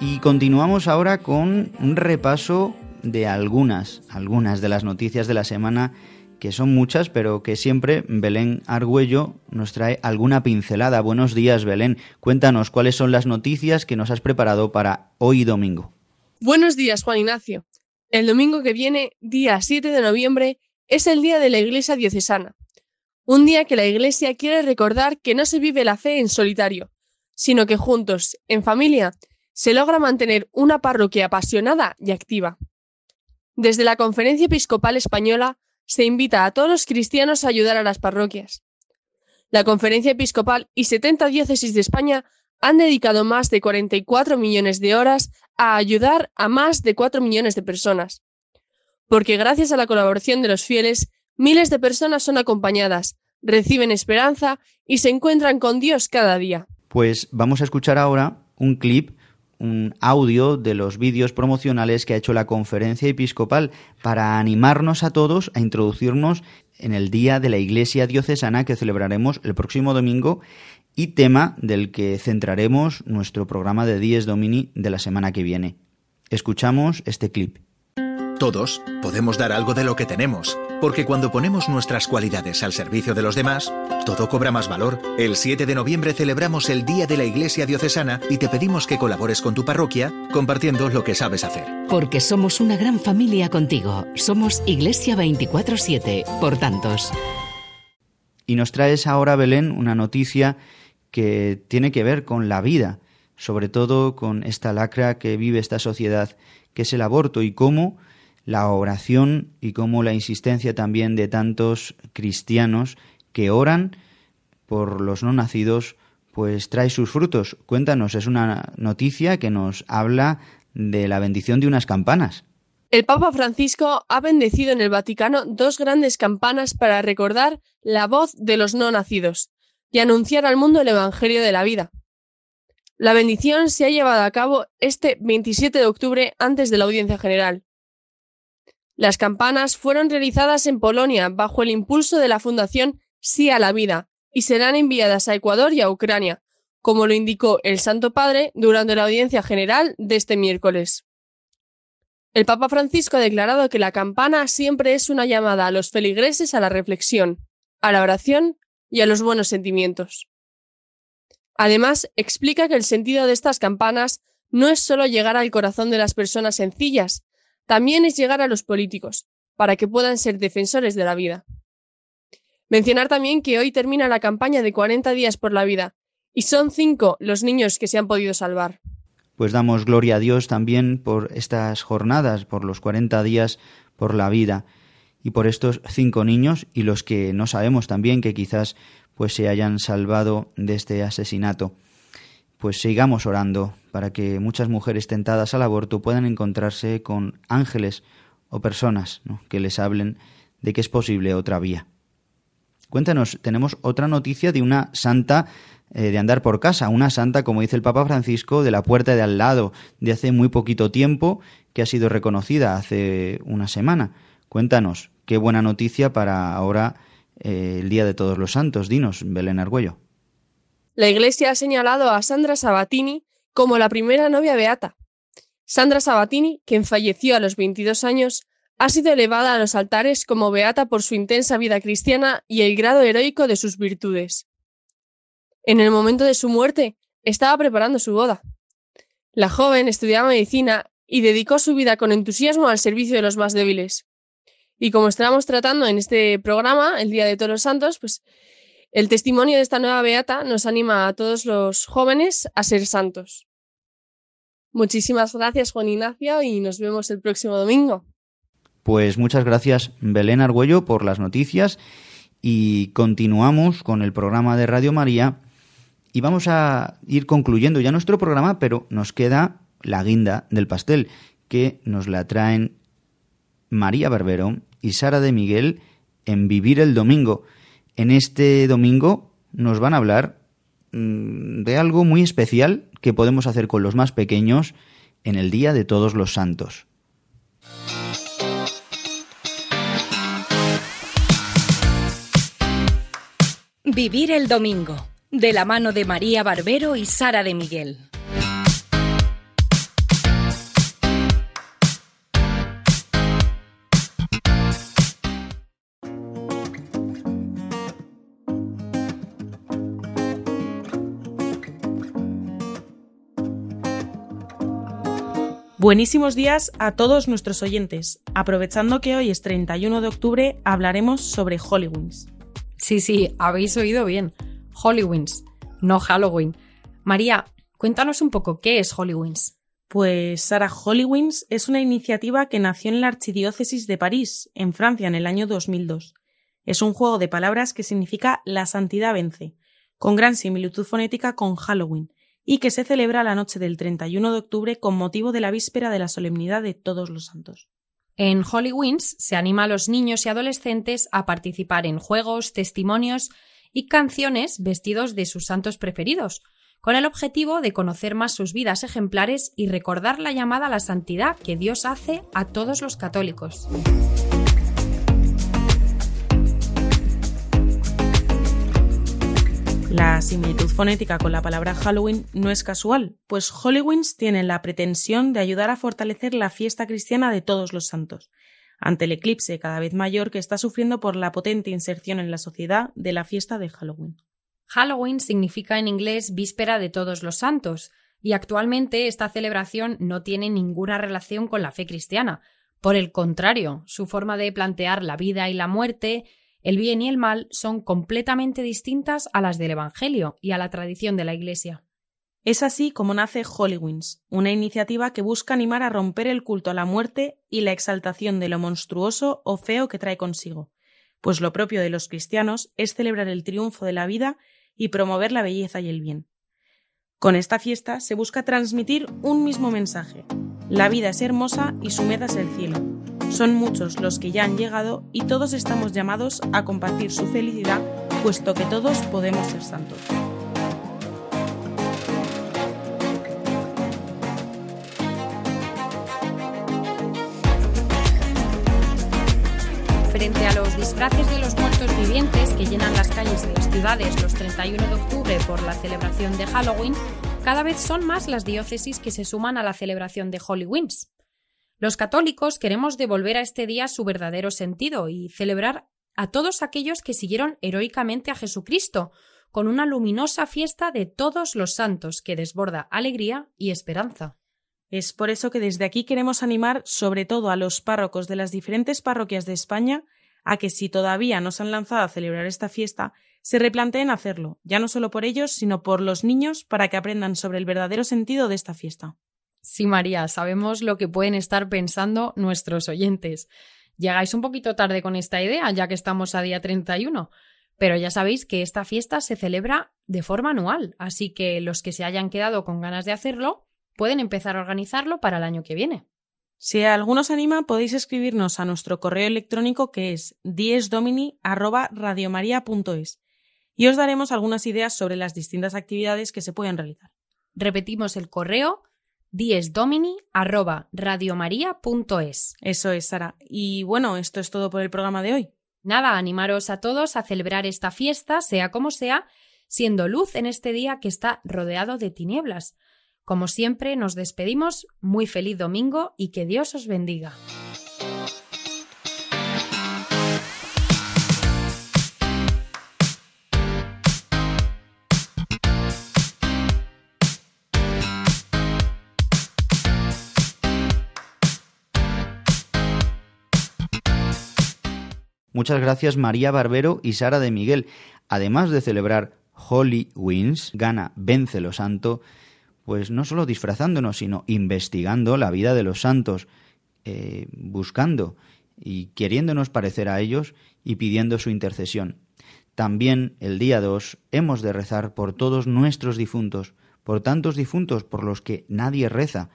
Y continuamos ahora con un repaso de algunas, algunas de las noticias de la semana, que son muchas, pero que siempre Belén Argüello nos trae alguna pincelada. Buenos días, Belén. Cuéntanos cuáles son las noticias que nos has preparado para hoy domingo. Buenos días, Juan Ignacio. El domingo que viene, día 7 de noviembre, es el día de la Iglesia Diocesana. Un día que la Iglesia quiere recordar que no se vive la fe en solitario, sino que juntos, en familia, se logra mantener una parroquia apasionada y activa. Desde la Conferencia Episcopal Española se invita a todos los cristianos a ayudar a las parroquias. La Conferencia Episcopal y 70 diócesis de España han dedicado más de 44 millones de horas a ayudar a más de 4 millones de personas. Porque gracias a la colaboración de los fieles, Miles de personas son acompañadas, reciben esperanza y se encuentran con Dios cada día. Pues vamos a escuchar ahora un clip, un audio de los vídeos promocionales que ha hecho la conferencia episcopal para animarnos a todos a introducirnos en el Día de la Iglesia Diocesana que celebraremos el próximo domingo y tema del que centraremos nuestro programa de Dies Domini de la semana que viene. Escuchamos este clip. Todos podemos dar algo de lo que tenemos, porque cuando ponemos nuestras cualidades al servicio de los demás, todo cobra más valor. El 7 de noviembre celebramos el Día de la Iglesia Diocesana y te pedimos que colabores con tu parroquia compartiendo lo que sabes hacer. Porque somos una gran familia contigo. Somos Iglesia 24-7, por tantos. Y nos traes ahora, Belén, una noticia que tiene que ver con la vida, sobre todo con esta lacra que vive esta sociedad, que es el aborto y cómo la oración y como la insistencia también de tantos cristianos que oran por los no nacidos, pues trae sus frutos. Cuéntanos, es una noticia que nos habla de la bendición de unas campanas. El Papa Francisco ha bendecido en el Vaticano dos grandes campanas para recordar la voz de los no nacidos y anunciar al mundo el Evangelio de la vida. La bendición se ha llevado a cabo este 27 de octubre antes de la audiencia general. Las campanas fueron realizadas en Polonia bajo el impulso de la Fundación Sí a la Vida y serán enviadas a Ecuador y a Ucrania, como lo indicó el Santo Padre durante la audiencia general de este miércoles. El Papa Francisco ha declarado que la campana siempre es una llamada a los feligreses a la reflexión, a la oración y a los buenos sentimientos. Además, explica que el sentido de estas campanas no es solo llegar al corazón de las personas sencillas, también es llegar a los políticos, para que puedan ser defensores de la vida. Mencionar también que hoy termina la campaña de 40 días por la vida, y son cinco los niños que se han podido salvar. Pues damos gloria a Dios también por estas jornadas, por los 40 días por la vida, y por estos cinco niños y los que no sabemos también que quizás pues se hayan salvado de este asesinato pues sigamos orando para que muchas mujeres tentadas al aborto puedan encontrarse con ángeles o personas que les hablen de que es posible otra vía. Cuéntanos, tenemos otra noticia de una santa eh, de andar por casa, una santa, como dice el Papa Francisco, de la puerta de al lado, de hace muy poquito tiempo, que ha sido reconocida hace una semana. Cuéntanos, qué buena noticia para ahora eh, el Día de Todos los Santos. Dinos, Belén Argüello. La Iglesia ha señalado a Sandra Sabatini como la primera novia beata. Sandra Sabatini, quien falleció a los 22 años, ha sido elevada a los altares como beata por su intensa vida cristiana y el grado heroico de sus virtudes. En el momento de su muerte, estaba preparando su boda. La joven estudiaba medicina y dedicó su vida con entusiasmo al servicio de los más débiles. Y como estábamos tratando en este programa, el Día de Todos los Santos, pues el testimonio de esta nueva beata nos anima a todos los jóvenes a ser santos. Muchísimas gracias, Juan Ignacio, y nos vemos el próximo domingo. Pues muchas gracias, Belén Argüello, por las noticias y continuamos con el programa de Radio María y vamos a ir concluyendo ya nuestro programa, pero nos queda la guinda del pastel que nos la traen María Barbero y Sara de Miguel en Vivir el Domingo. En este domingo nos van a hablar mm, de algo muy especial que podemos hacer con los más pequeños en el Día de Todos los Santos. Vivir el domingo, de la mano de María Barbero y Sara de Miguel. Buenísimos días a todos nuestros oyentes. Aprovechando que hoy es 31 de octubre, hablaremos sobre Hollywings. Sí, sí, habéis oído bien. Hollywings, no Halloween. María, cuéntanos un poco qué es Hollywings. Pues Sara Hollywings es una iniciativa que nació en la Archidiócesis de París, en Francia, en el año 2002. Es un juego de palabras que significa la santidad vence, con gran similitud fonética con Halloween, y que se celebra la noche del 31 de octubre con motivo de la víspera de la solemnidad de Todos los Santos. En Hollywings se anima a los niños y adolescentes a participar en juegos, testimonios y canciones vestidos de sus santos preferidos, con el objetivo de conocer más sus vidas ejemplares y recordar la llamada a la santidad que Dios hace a todos los católicos. La similitud fonética con la palabra Halloween no es casual, pues Hollyweens tiene la pretensión de ayudar a fortalecer la fiesta cristiana de todos los santos, ante el eclipse cada vez mayor que está sufriendo por la potente inserción en la sociedad de la fiesta de Halloween. Halloween significa en inglés víspera de todos los santos, y actualmente esta celebración no tiene ninguna relación con la fe cristiana. Por el contrario, su forma de plantear la vida y la muerte el bien y el mal son completamente distintas a las del Evangelio y a la tradición de la Iglesia. Es así como nace Hollywings, una iniciativa que busca animar a romper el culto a la muerte y la exaltación de lo monstruoso o feo que trae consigo, pues lo propio de los cristianos es celebrar el triunfo de la vida y promover la belleza y el bien. Con esta fiesta se busca transmitir un mismo mensaje. La vida es hermosa y su meta es el cielo, son muchos los que ya han llegado y todos estamos llamados a compartir su felicidad, puesto que todos podemos ser santos. Frente a los disfraces de los muertos vivientes que llenan las calles de las ciudades los 31 de octubre por la celebración de Halloween, cada vez son más las diócesis que se suman a la celebración de Halloween's. Los católicos queremos devolver a este día su verdadero sentido y celebrar a todos aquellos que siguieron heroicamente a Jesucristo, con una luminosa fiesta de todos los santos que desborda alegría y esperanza. Es por eso que desde aquí queremos animar sobre todo a los párrocos de las diferentes parroquias de España a que si todavía no se han lanzado a celebrar esta fiesta, se replanteen hacerlo, ya no solo por ellos, sino por los niños, para que aprendan sobre el verdadero sentido de esta fiesta. Sí, María, sabemos lo que pueden estar pensando nuestros oyentes. Llegáis un poquito tarde con esta idea, ya que estamos a día 31, pero ya sabéis que esta fiesta se celebra de forma anual, así que los que se hayan quedado con ganas de hacerlo pueden empezar a organizarlo para el año que viene. Si a alguno os anima, podéis escribirnos a nuestro correo electrónico que es diesdomini@radiomaria.es y os daremos algunas ideas sobre las distintas actividades que se pueden realizar. Repetimos el correo diesdomini@radiomaria.es. Eso es, Sara. Y bueno, esto es todo por el programa de hoy. Nada, animaros a todos a celebrar esta fiesta, sea como sea, siendo luz en este día que está rodeado de tinieblas. Como siempre, nos despedimos, muy feliz domingo y que Dios os bendiga. Muchas gracias María Barbero y Sara de Miguel. Además de celebrar Holy Wins, gana Vence lo Santo, pues no solo disfrazándonos, sino investigando la vida de los santos, eh, buscando y queriéndonos parecer a ellos y pidiendo su intercesión. También el día 2 hemos de rezar por todos nuestros difuntos, por tantos difuntos por los que nadie reza,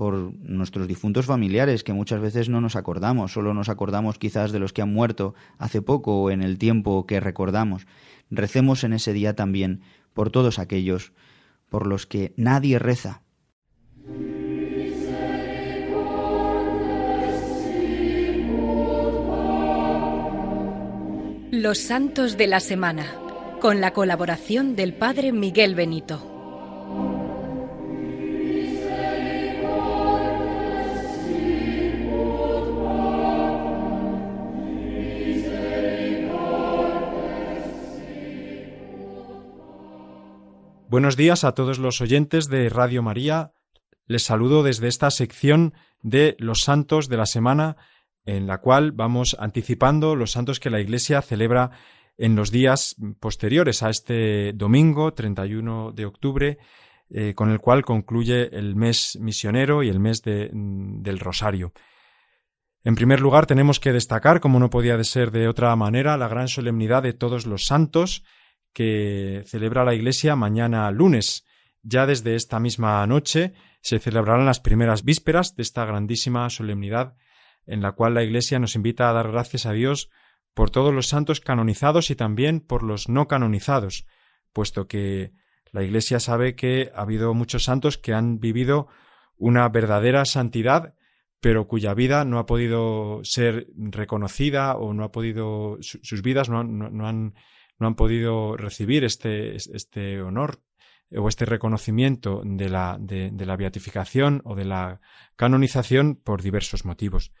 por nuestros difuntos familiares que muchas veces no nos acordamos, solo nos acordamos quizás de los que han muerto hace poco o en el tiempo que recordamos. Recemos en ese día también por todos aquellos por los que nadie reza. Los Santos de la Semana, con la colaboración del Padre Miguel Benito. Buenos días a todos los oyentes de Radio María. Les saludo desde esta sección de los santos de la semana, en la cual vamos anticipando los santos que la Iglesia celebra en los días posteriores a este domingo 31 de octubre, eh, con el cual concluye el mes misionero y el mes del Rosario. En primer lugar, tenemos que destacar, como no podía ser de otra manera, la gran solemnidad de todos los santos, que celebra la Iglesia mañana lunes. Ya desde esta misma noche se celebrarán las primeras vísperas de esta grandísima solemnidad en la cual la Iglesia nos invita a dar gracias a Dios por todos los santos canonizados y también por los no canonizados, puesto que la Iglesia sabe que ha habido muchos santos que han vivido una verdadera santidad, pero cuya vida no ha podido ser reconocida o no ha podido sus vidas no, no han no han podido recibir este, este honor o este reconocimiento de la, de, la beatificación o de la canonización por diversos motivos.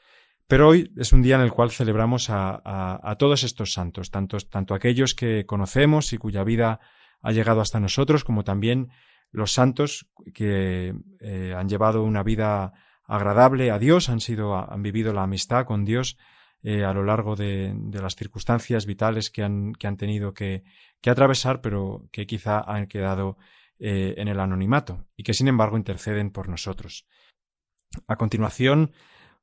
Pero hoy es un día en el cual celebramos a, a, todos estos santos, tanto, tanto aquellos que conocemos y cuya vida ha llegado hasta nosotros, como también los santos que eh, han llevado una vida agradable a Dios, han sido, han vivido la amistad con Dios eh, a lo largo de, las circunstancias vitales que han, que han tenido que, atravesar, pero que quizá han quedado eh, en el anonimato y que sin embargo interceden por nosotros. A continuación,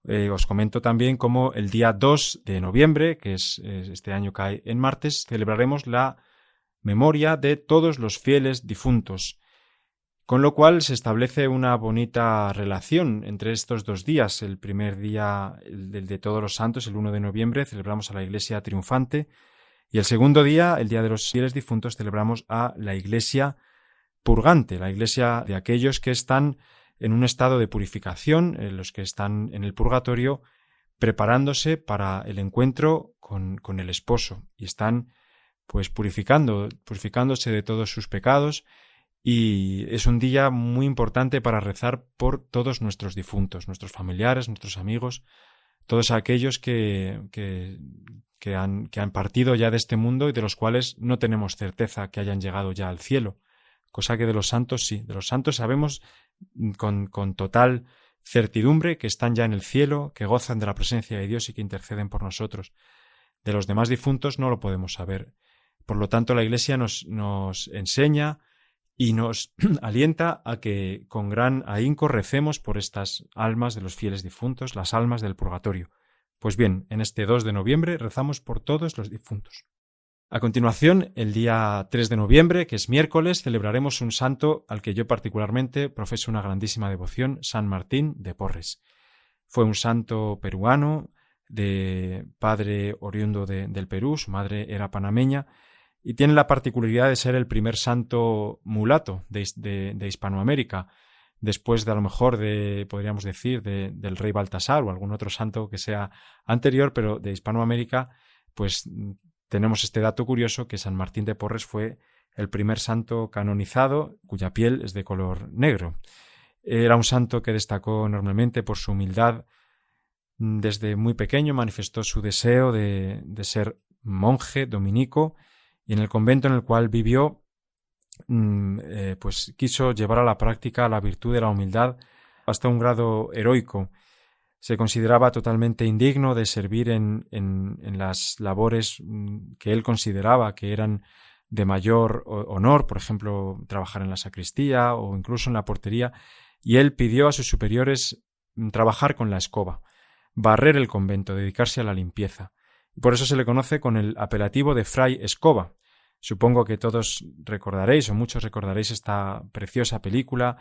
eh, os comento también cómo el día 2 de noviembre, que es este año cae en martes, celebraremos la memoria de todos los fieles difuntos, con lo cual se establece una bonita relación entre estos dos días. El primer día, el de todos los santos, el 1 de noviembre, celebramos a la Iglesia triunfante. Y el segundo día, el Día de los Fieles Difuntos, celebramos a la Iglesia purgante, la Iglesia de aquellos que están en un estado de purificación, los que están en el purgatorio, preparándose para el encuentro con, con el esposo y están pues purificando, purificándose de todos sus pecados y es un día muy importante para rezar por todos nuestros difuntos, nuestros familiares, nuestros amigos, todos aquellos que, que, que, han, que han partido ya de este mundo y de los cuales no tenemos certeza que hayan llegado ya al cielo, cosa que de los santos sí, de los santos sabemos con, con total certidumbre que están ya en el cielo, que gozan de la presencia de Dios y que interceden por nosotros. De los demás difuntos no lo podemos saber. Por lo tanto, la Iglesia nos, nos enseña y nos *clears throat* alienta a que con gran ahínco recemos por estas almas de los fieles difuntos, las almas del purgatorio. Pues bien, en este 2 de noviembre rezamos por todos los difuntos. A continuación, el día 3 de noviembre, que es miércoles, celebraremos un santo al que yo particularmente profeso una grandísima devoción, San Martín de Porres. Fue un santo peruano, de padre oriundo del Perú, su madre era panameña, y tiene la particularidad de ser el primer santo mulato de, Hispanoamérica. después de a lo mejor de, podríamos decir, de, del rey Baltasar o algún otro santo que sea anterior, pero de Hispanoamérica, pues tenemos este dato curioso que San Martín de Porres fue el primer santo canonizado cuya piel es de color negro. Era un santo que destacó enormemente por su humildad. Desde muy pequeño manifestó su deseo de, de ser monje dominico y en el convento en el cual vivió Mm, eh, pues quiso llevar a la práctica la virtud de la humildad hasta un grado heroico. Se consideraba totalmente indigno de servir en, las labores mm, que él consideraba que eran de mayor honor, por ejemplo, trabajar en la sacristía o incluso en la portería, y él pidió a sus superiores mm, trabajar con la escoba, barrer el convento, dedicarse a la limpieza. Por eso se le conoce con el apelativo de Fray Escoba, Supongo que todos recordaréis, o muchos recordaréis, esta preciosa película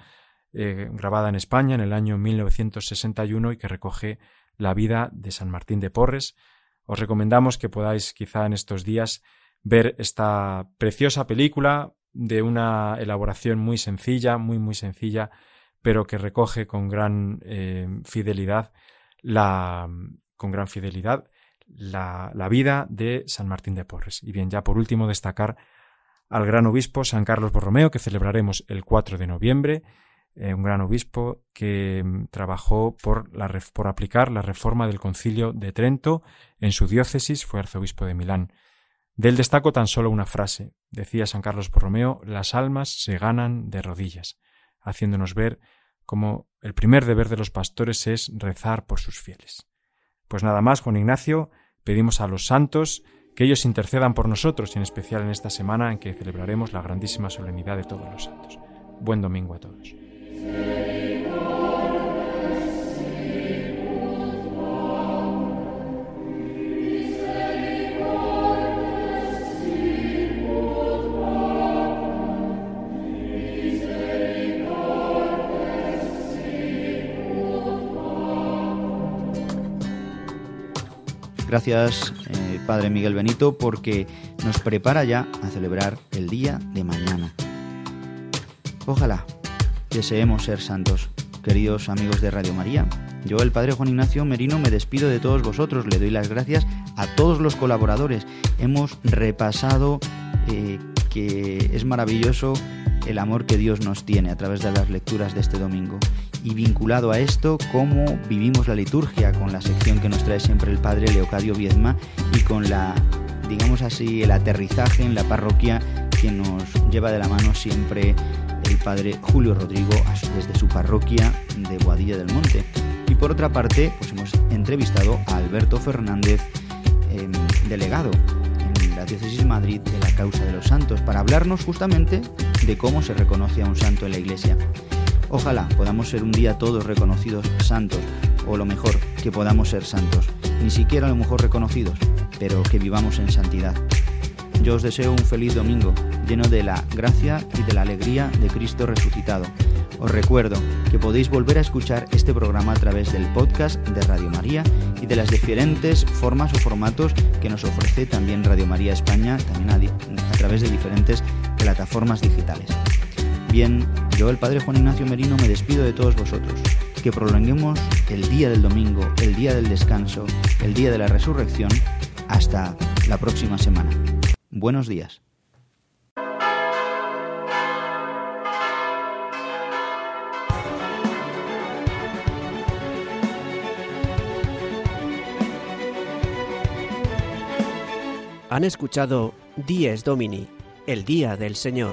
eh, grabada en España en el año 1961 y que recoge la vida de San Martín de Porres. Os recomendamos que podáis quizá en estos días ver esta preciosa película de una elaboración muy sencilla, muy muy sencilla, pero que recoge con gran eh, fidelidad la con gran fidelidad la, vida de San Martín de Porres. Y bien, ya por último destacar al gran obispo San Carlos Borromeo, que celebraremos el 4 de noviembre, eh, un gran obispo que mm, trabajó por, la, por aplicar la reforma del concilio de Trento en su diócesis, fue arzobispo de Milán. Del destaco tan solo una frase. Decía San Carlos Borromeo, las almas se ganan de rodillas, haciéndonos ver cómo el primer deber de los pastores es rezar por sus fieles. Pues nada más, Juan Ignacio, pedimos a los santos que ellos intercedan por nosotros, y en especial en esta semana en que celebraremos la grandísima solemnidad de todos los santos. Buen domingo a todos. Gracias, eh, Padre Miguel Benito, porque nos prepara ya a celebrar el día de mañana. Ojalá deseemos ser santos. Queridos amigos de Radio María, yo, el Padre Juan Ignacio Merino, me despido de todos vosotros. Le doy las gracias a todos los colaboradores. Hemos repasado eh, que es maravilloso el amor que Dios nos tiene a través de las lecturas de este domingo y vinculado a esto cómo vivimos la liturgia con la sección que nos trae siempre el padre Leocadio Viezma y con la, digamos así, el aterrizaje en la parroquia que nos lleva de la mano siempre el padre Julio Rodrigo desde su parroquia de Boadilla del Monte. Y por otra parte, pues hemos entrevistado a Alberto Fernández, em, delegado en la Diócesis Madrid de la causa de los santos, para hablarnos justamente de cómo se reconoce a un santo en la Iglesia. Ojalá podamos ser un día todos reconocidos santos, o lo mejor, que podamos ser santos, ni siquiera a lo mejor reconocidos, pero que vivamos en santidad. Yo os deseo un feliz domingo, lleno de la gracia y de la alegría de Cristo resucitado. Os recuerdo que podéis volver a escuchar este programa a través del podcast de Radio María y de las diferentes formas o formatos que nos ofrece también Radio María España, también a, a través de diferentes plataformas digitales. Bien, yo, el Padre Juan Ignacio Merino, me despido de todos vosotros. Que prolonguemos el día del domingo, el día del descanso, el día de la resurrección, hasta la próxima semana. Buenos días. Han escuchado Dies Domini, el Día del Señor.